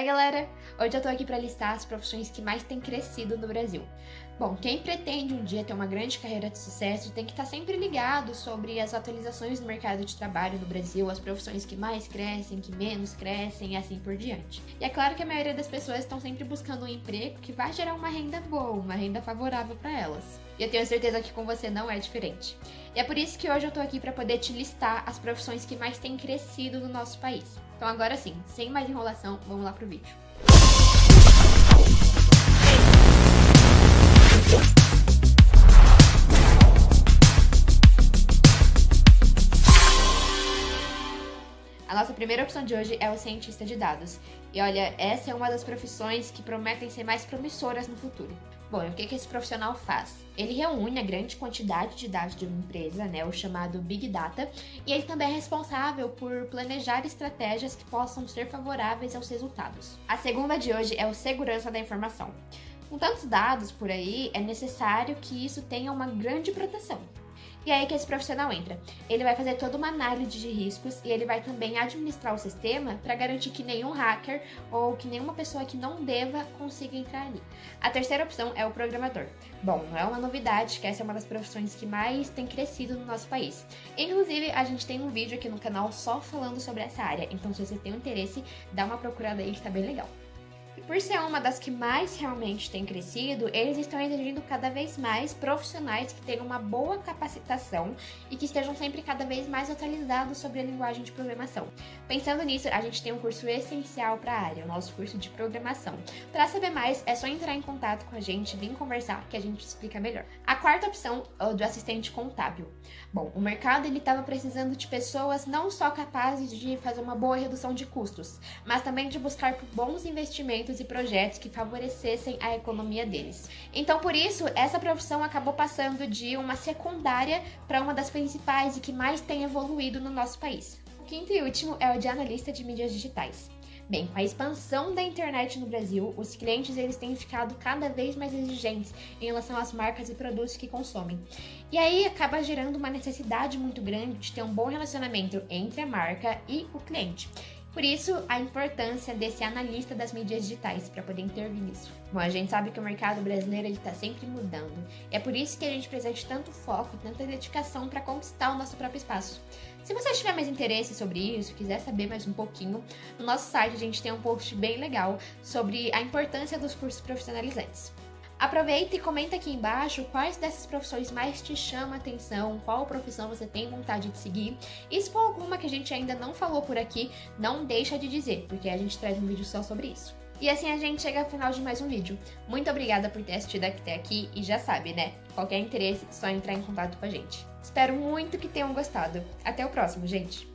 Oi, galera! Hoje eu tô aqui para listar as profissões que mais têm crescido no Brasil. Bom, quem pretende um dia ter uma grande carreira de sucesso tem que estar sempre ligado sobre as atualizações do mercado de trabalho no Brasil, as profissões que mais crescem, que menos crescem e assim por diante. E é claro que a maioria das pessoas estão sempre buscando um emprego que vai gerar uma renda boa, uma renda favorável para elas. E eu tenho certeza que com você não é diferente. E é por isso que hoje eu tô aqui para poder te listar as profissões que mais têm crescido no nosso país. Então agora sim, sem mais enrolação, vamos lá pro vídeo. A nossa primeira opção de hoje é o cientista de dados. E olha, essa é uma das profissões que prometem ser mais promissoras no futuro. Bom, e o que, que esse profissional faz? Ele reúne a grande quantidade de dados de uma empresa, né, o chamado Big Data, e ele também é responsável por planejar estratégias que possam ser favoráveis aos resultados. A segunda de hoje é o segurança da informação. Com tantos dados por aí, é necessário que isso tenha uma grande proteção. E aí que esse profissional entra. Ele vai fazer toda uma análise de riscos e ele vai também administrar o sistema para garantir que nenhum hacker ou que nenhuma pessoa que não deva consiga entrar ali. A terceira opção é o programador. Bom, não é uma novidade que essa é uma das profissões que mais tem crescido no nosso país. Inclusive, a gente tem um vídeo aqui no canal só falando sobre essa área, então se você tem um interesse, dá uma procurada aí que tá bem legal. E por ser uma das que mais realmente tem crescido, eles estão exigindo cada vez mais profissionais que tenham uma boa capacitação e que estejam sempre cada vez mais atualizados sobre a linguagem de programação. Pensando nisso, a gente tem um curso essencial para a área, o nosso curso de programação. Para saber mais, é só entrar em contato com a gente, vir conversar que a gente explica melhor. A quarta opção é do assistente contábil. Bom, o mercado ele estava precisando de pessoas não só capazes de fazer uma boa redução de custos, mas também de buscar bons investimentos e projetos que favorecessem a economia deles. Então, por isso, essa profissão acabou passando de uma secundária para uma das principais e que mais tem evoluído no nosso país. O quinto e último é o de analista de mídias digitais. Bem, com a expansão da internet no Brasil, os clientes eles têm ficado cada vez mais exigentes em relação às marcas e produtos que consomem. E aí acaba gerando uma necessidade muito grande de ter um bom relacionamento entre a marca e o cliente. Por isso, a importância desse analista das mídias digitais para poder intervir nisso. Bom, a gente sabe que o mercado brasileiro está sempre mudando. É por isso que a gente precisa de tanto foco e tanta dedicação para conquistar o nosso próprio espaço. Se você tiver mais interesse sobre isso, quiser saber mais um pouquinho, no nosso site a gente tem um post bem legal sobre a importância dos cursos profissionalizantes. Aproveita e comenta aqui embaixo quais dessas profissões mais te chama a atenção, qual profissão você tem vontade de seguir. E se for alguma que a gente ainda não falou por aqui, não deixa de dizer, porque a gente traz um vídeo só sobre isso. E assim a gente chega ao final de mais um vídeo. Muito obrigada por ter assistido até aqui e já sabe, né? Qualquer interesse, só entrar em contato com a gente. Espero muito que tenham gostado. Até o próximo, gente!